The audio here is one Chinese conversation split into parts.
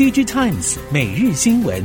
DG Times 每日新闻。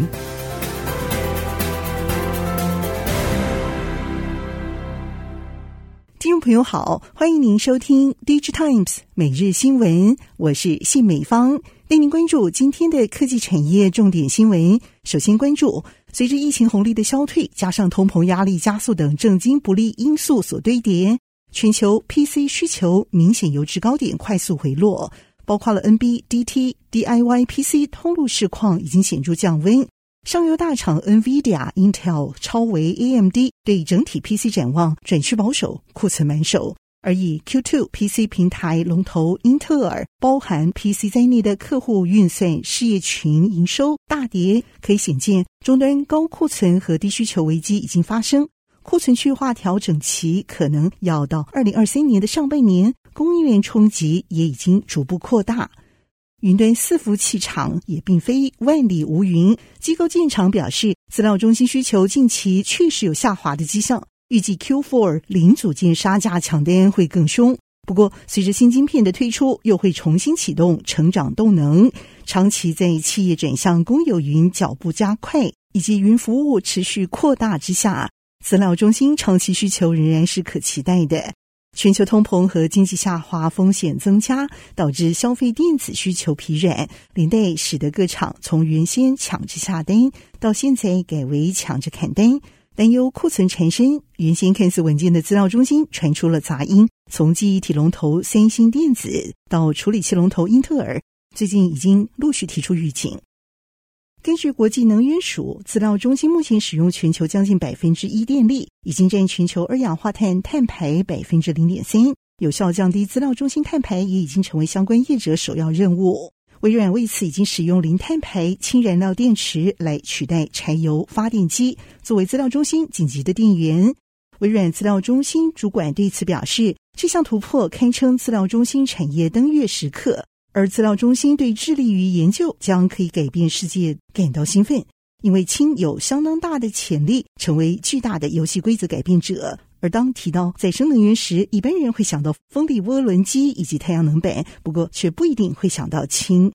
听众朋友好，欢迎您收听 DG Times 每日新闻，我是谢美芳，带您关注今天的科技产业重点新闻。首先关注，随着疫情红利的消退，加上通膨压力加速等政经不利因素所堆叠。全球 PC 需求明显由制高点快速回落，包括了 NB、DT、DIY PC 通路市况已经显著降温。上游大厂 NVIDIA、Intel、超微、AMD 对整体 PC 展望转趋保守，库存满手。而以 Q2 PC 平台龙头英特尔，包含 PC 在内的客户运算事业群营收大跌，可以显见终端高库存和低需求危机已经发生。库存去化调整期可能要到二零二三年的上半年，供应链冲击也已经逐步扩大。云端伺服器厂也并非万里无云，机构建厂表示，资料中心需求近期确实有下滑的迹象，预计 Q4 零组件杀价抢单会更凶。不过，随着新晶片的推出，又会重新启动成长动能。长期在企业转向公有云脚步加快，以及云服务持续扩大之下。资料中心长期需求仍然是可期待的。全球通膨和经济下滑风险增加，导致消费电子需求疲软，连带使得各厂从原先抢着下单，到现在改为抢着砍单，担忧库存缠身。原先看似稳健的资料中心传出了杂音，从记忆体龙头三星电子到处理器龙头英特尔，最近已经陆续提出预警。根据国际能源署资料中心，目前使用全球将近百分之一电力，已经占全球二氧化碳碳排百分之零点三。有效降低资料中心碳排也已经成为相关业者首要任务。微软为此已经使用零碳排氢燃料电池来取代柴油发电机，作为资料中心紧急的电源。微软资料中心主管对此表示，这项突破堪称资料中心产业登月时刻。而资料中心对致力于研究将可以改变世界感到兴奋，因为氢有相当大的潜力成为巨大的游戏规则改变者。而当提到再生能源时，一般人会想到风力涡轮机以及太阳能板，不过却不一定会想到氢。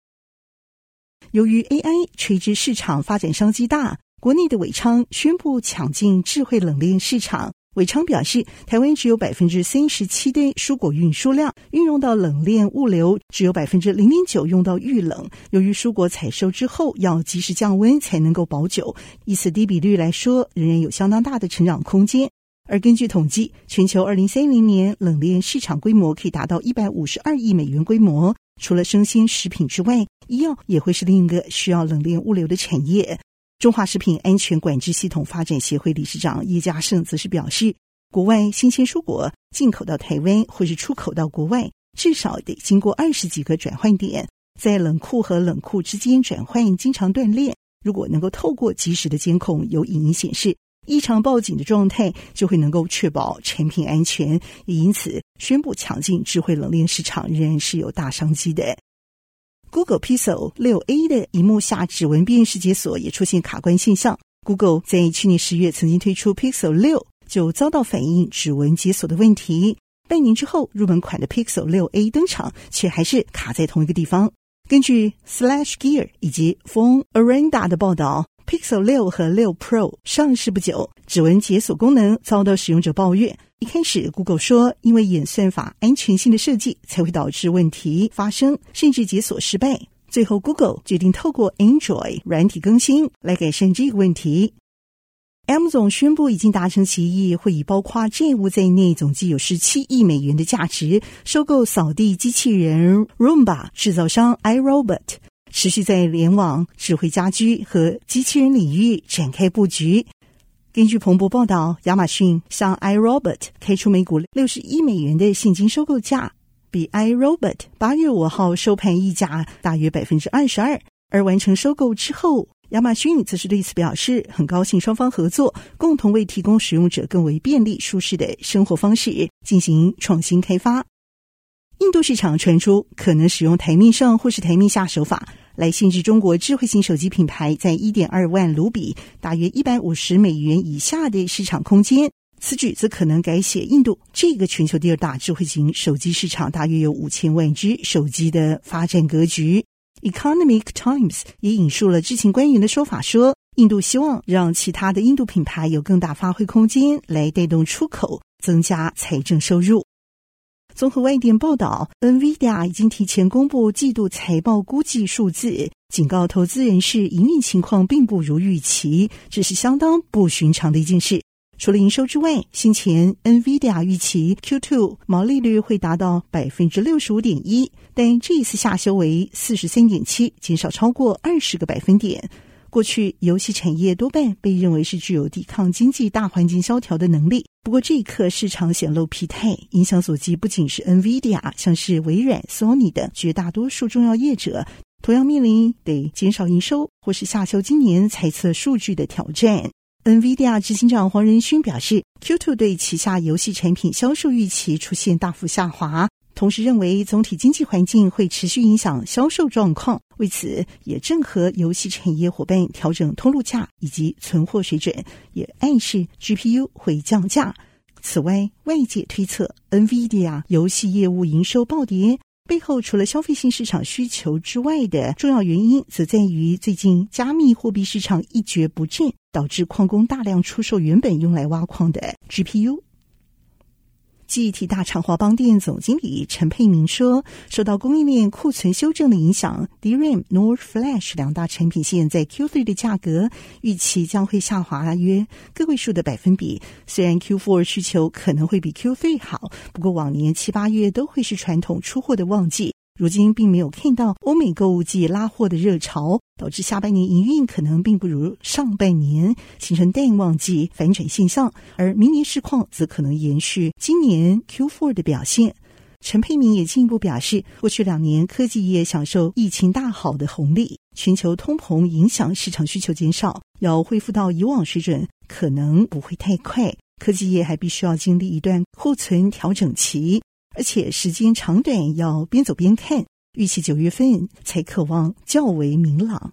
由于 AI 垂直市场发展商机大，国内的伟昌宣布抢进智慧冷链市场。伟昌表示，台湾只有百分之三十七的蔬果运输量运用到冷链物流，只有百分之零点九用到预冷。由于蔬果采收之后要及时降温才能够保久，以此低比率来说，仍然有相当大的成长空间。而根据统计，全球二零三零年冷链市场规模可以达到一百五十二亿美元规模。除了生鲜食品之外，医药也会是另一个需要冷链物流的产业。中华食品安全管制系统发展协会理事长叶家胜则是表示，国外新鲜蔬果进口到台湾或是出口到国外，至少得经过二十几个转换点，在冷库和冷库之间转换经常断裂。如果能够透过及时的监控，有影音显示异常报警的状态，就会能够确保产品安全。也因此，宣布抢进智慧冷链市场仍然是有大商机的。Google Pixel 6a 的荧幕下指纹辨识解锁也出现卡关现象。Google 在去年十月曾经推出 Pixel 6，就遭到反映指纹解锁的问题。半年之后，入门款的 Pixel 6a 登场，却还是卡在同一个地方。根据 Slash Gear 以及 Phone Arena 的报道。Pixel 六和六 Pro 上市不久，指纹解锁功能遭到使用者抱怨。一开始，Google 说因为演算法安全性的设计才会导致问题发生，甚至解锁失败。最后，Google 决定透过 Android 软体更新来改善这个问题。M 总宣布已经达成协议，会以包括债务在内，总计有十七亿美元的价值收购扫地机器人 Roomba 制造商 iRobot。持续在联网、智慧家居和机器人领域展开布局。根据彭博报道，亚马逊向 iRobot 开出每股六十一美元的现金收购价，比 iRobot 八月五号收盘溢价大约百分之二十二。而完成收购之后，亚马逊则是对此表示很高兴，双方合作，共同为提供使用者更为便利、舒适的生活方式进行创新开发。印度市场传出可能使用台面上或是台面下手法。来限制中国智慧型手机品牌在一点二万卢比（大约一百五十美元）以下的市场空间。此举则可能改写印度这个全球第二大智慧型手机市场，大约有五千万只手机的发展格局。Economic Times 也引述了知情官员的说法说，印度希望让其他的印度品牌有更大发挥空间，来带动出口，增加财政收入。综合外电报道，NVIDIA 已经提前公布季度财报估计数字，警告投资人士营运情况并不如预期，这是相当不寻常的一件事。除了营收之外，先前 NVIDIA 预期 Q2 毛利率会达到百分之六十五点一，但这一次下修为四十三点七，减少超过二十个百分点。过去，游戏产业多半被认为是具有抵抗经济大环境萧条的能力。不过，这一刻市场显露疲态，影响所及不仅是 NVIDIA，像是微软、Sony 的绝大多数重要业者，同样面临得减少营收或是下修今年财测数据的挑战。NVIDIA 执行长黄仁勋表示，Q2 对旗下游戏产品销售预期出现大幅下滑。同时认为，总体经济环境会持续影响销售状况，为此也正和游戏产业伙伴调整通路价以及存货水准，也暗示 GPU 会降价。此外，外界推测 NVIDIA 游戏业务营收暴跌背后，除了消费性市场需求之外的重要原因，则在于最近加密货币市场一蹶不振，导致矿工大量出售原本用来挖矿的 GPU。记忆体大厂华邦店总经理陈佩明说：“受到供应链库存修正的影响，DRAM、NOR Flash 两大产品线在 Q3 的价格预期将会下滑约个位数的百分比。虽然 Q4 需求可能会比 Q3 好，不过往年七八月都会是传统出货的旺季。”如今并没有看到欧美购物季拉货的热潮，导致下半年营运可能并不如上半年，形成淡旺季反转现象。而明年市况则可能延续今年 Q4 的表现。陈佩明也进一步表示，过去两年科技业享受疫情大好的红利，全球通膨影响市场需求减少，要恢复到以往水准可能不会太快。科技业还必须要经历一段库存调整期。而且时间长短要边走边看，预期九月份才可望较为明朗。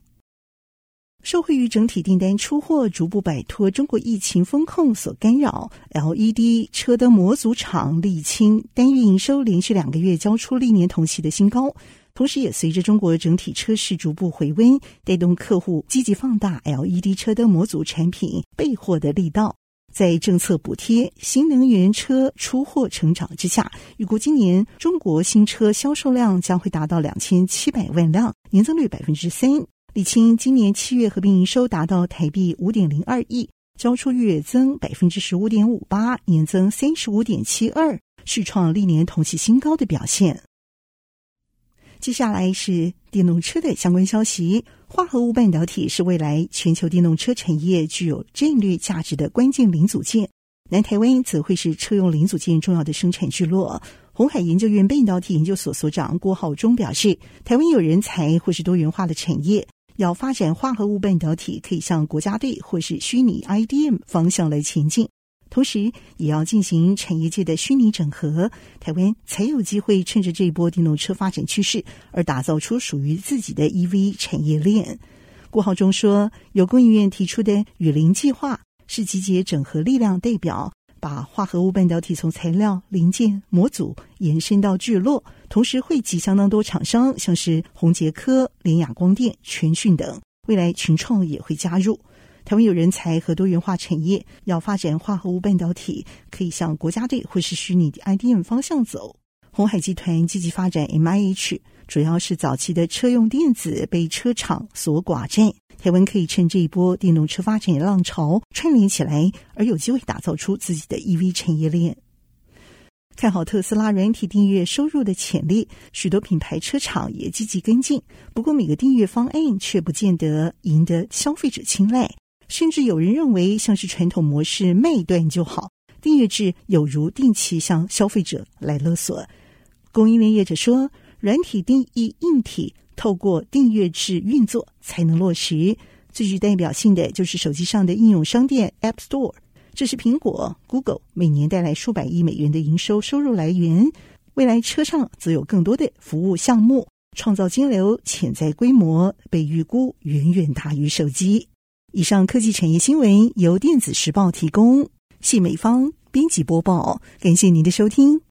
受惠于整体订单出货逐步摆脱中国疫情风控所干扰，LED 车灯模组厂沥青单月营收连续两个月交出历年同期的新高，同时也随着中国整体车市逐步回温，带动客户积极放大 LED 车灯模组产品备货的力道。在政策补贴、新能源车出货成长之下，预估今年中国新车销售量将会达到两千七百万辆，年增率百分之三。力清今年七月合并营收达到台币五点零二亿，交出月增百分之十五点五八，年增三十五点七二，续创历年同期新高的表现。接下来是电动车的相关消息。化合物半导体是未来全球电动车产业具有战略价值的关键零组件。南台湾则会是车用零组件重要的生产聚落。鸿海研究院半导体研究所所长郭浩中表示，台湾有人才或是多元化的产业，要发展化合物半导体，可以向国家队或是虚拟 IDM 方向来前进。同时，也要进行产业界的虚拟整合，台湾才有机会趁着这一波电动车发展趋势，而打造出属于自己的 EV 产业链。郭浩中说，由工研院提出的雨林计划，是集结整合力量代表，把化合物半导体从材料、零件、模组延伸到聚落，同时汇集相当多厂商，像是宏杰科、联亚光电、全讯等，未来群创也会加入。台湾有人才和多元化产业，要发展化合物半导体，可以向国家队或是虚拟的 IDM 方向走。鸿海集团积极发展 MIH，主要是早期的车用电子被车厂所寡占。台湾可以趁这一波电动车发展浪潮串联起来，而有机会打造出自己的 EV 产业链。看好特斯拉软体订阅收入的潜力，许多品牌车厂也积极跟进。不过，每个订阅方案却不见得赢得消费者青睐。甚至有人认为，像是传统模式卖断就好，订阅制有如定期向消费者来勒索。供应链业者说，软体定义硬体，透过订阅制运作才能落实。最具代表性的就是手机上的应用商店 App Store，这是苹果、Google 每年带来数百亿美元的营收收入来源。未来车上则有更多的服务项目，创造金流潜在规模被预估远远大于手机。以上科技产业新闻由电子时报提供，谢美芳编辑播报，感谢您的收听。